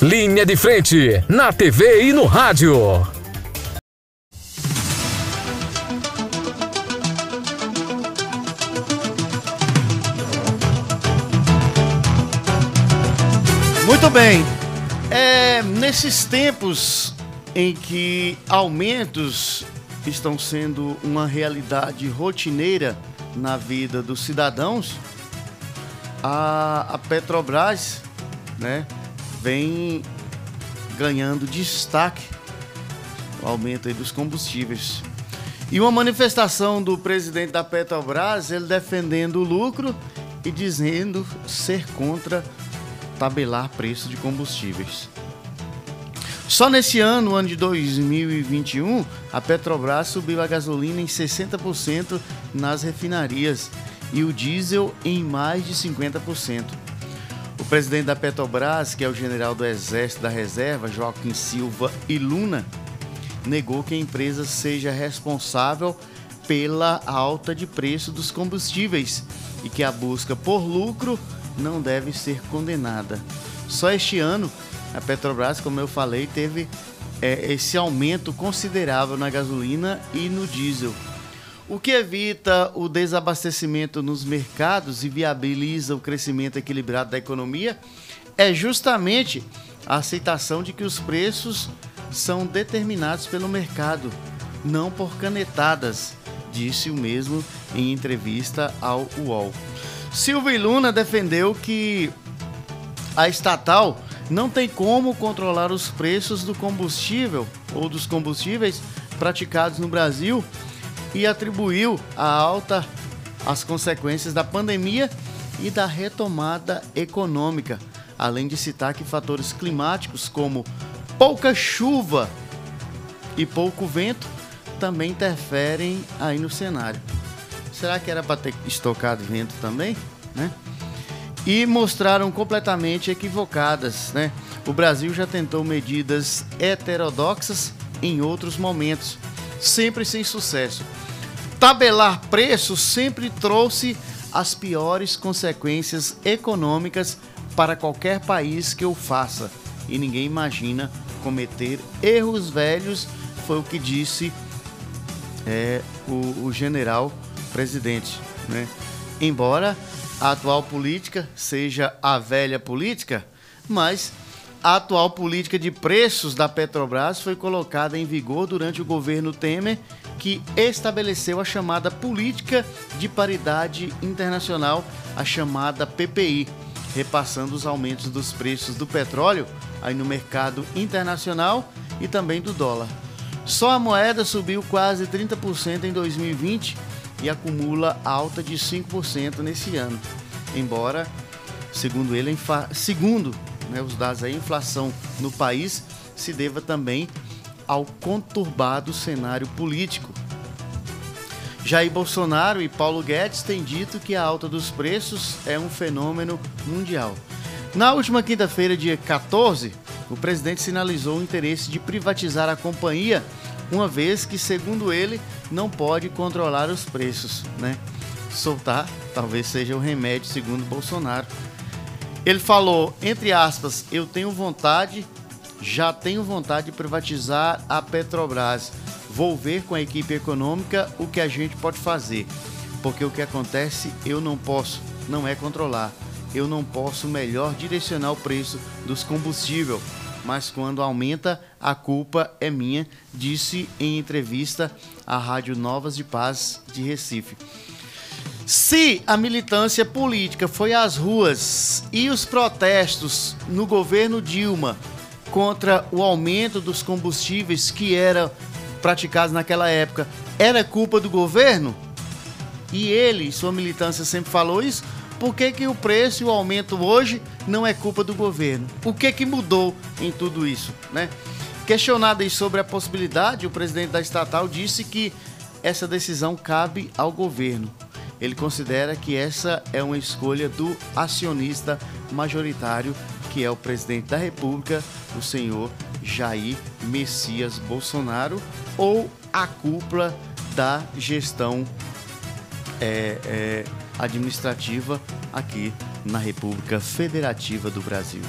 Linha de frente, na TV e no rádio. Muito bem. É, nesses tempos em que aumentos estão sendo uma realidade rotineira na vida dos cidadãos, a, a Petrobras, né, vem ganhando destaque o aumento dos combustíveis. E uma manifestação do presidente da Petrobras, ele defendendo o lucro e dizendo ser contra tabelar preço de combustíveis. Só nesse ano, ano de 2021, a Petrobras subiu a gasolina em 60% nas refinarias e o diesel em mais de 50%. Presidente da Petrobras, que é o general do Exército da Reserva, Joaquim Silva e Luna, negou que a empresa seja responsável pela alta de preço dos combustíveis e que a busca por lucro não deve ser condenada. Só este ano, a Petrobras, como eu falei, teve é, esse aumento considerável na gasolina e no diesel. O que evita o desabastecimento nos mercados e viabiliza o crescimento equilibrado da economia é justamente a aceitação de que os preços são determinados pelo mercado, não por canetadas, disse o mesmo em entrevista ao UOL. Silvio Luna defendeu que a estatal não tem como controlar os preços do combustível ou dos combustíveis praticados no Brasil e atribuiu a alta às consequências da pandemia e da retomada econômica, além de citar que fatores climáticos como pouca chuva e pouco vento também interferem aí no cenário. Será que era para ter estocado vento também, né? E mostraram completamente equivocadas, né? O Brasil já tentou medidas heterodoxas em outros momentos, sempre sem sucesso. Tabelar preços sempre trouxe as piores consequências econômicas para qualquer país que o faça. E ninguém imagina cometer erros velhos, foi o que disse é, o, o general presidente. Né? Embora a atual política seja a velha política, mas a atual política de preços da Petrobras foi colocada em vigor durante o governo Temer, que estabeleceu a chamada Política de Paridade Internacional, a chamada PPI, repassando os aumentos dos preços do petróleo aí no mercado internacional e também do dólar. Só a moeda subiu quase 30% em 2020 e acumula alta de 5% nesse ano. Embora, segundo ele, segundo né, os dados da inflação no país se deva também ao conturbado cenário político. Jair Bolsonaro e Paulo Guedes têm dito que a alta dos preços é um fenômeno mundial. Na última quinta-feira, dia 14, o presidente sinalizou o interesse de privatizar a companhia uma vez que, segundo ele, não pode controlar os preços, né? Soltar talvez seja o remédio, segundo Bolsonaro. Ele falou, entre aspas, eu tenho vontade, já tenho vontade de privatizar a Petrobras. Vou ver com a equipe econômica o que a gente pode fazer. Porque o que acontece eu não posso, não é controlar. Eu não posso melhor direcionar o preço dos combustíveis mas quando aumenta, a culpa é minha, disse em entrevista à Rádio Novas de Paz de Recife. Se a militância política foi às ruas e os protestos no governo Dilma contra o aumento dos combustíveis que eram praticados naquela época era culpa do governo, e ele, sua militância sempre falou isso, por que, que o preço e o aumento hoje não é culpa do governo? O que, que mudou em tudo isso? Né? Questionado sobre a possibilidade, o presidente da estatal disse que essa decisão cabe ao governo. Ele considera que essa é uma escolha do acionista majoritário, que é o presidente da República, o senhor Jair Messias Bolsonaro, ou a cúpula da gestão é, é, administrativa aqui na República Federativa do Brasil.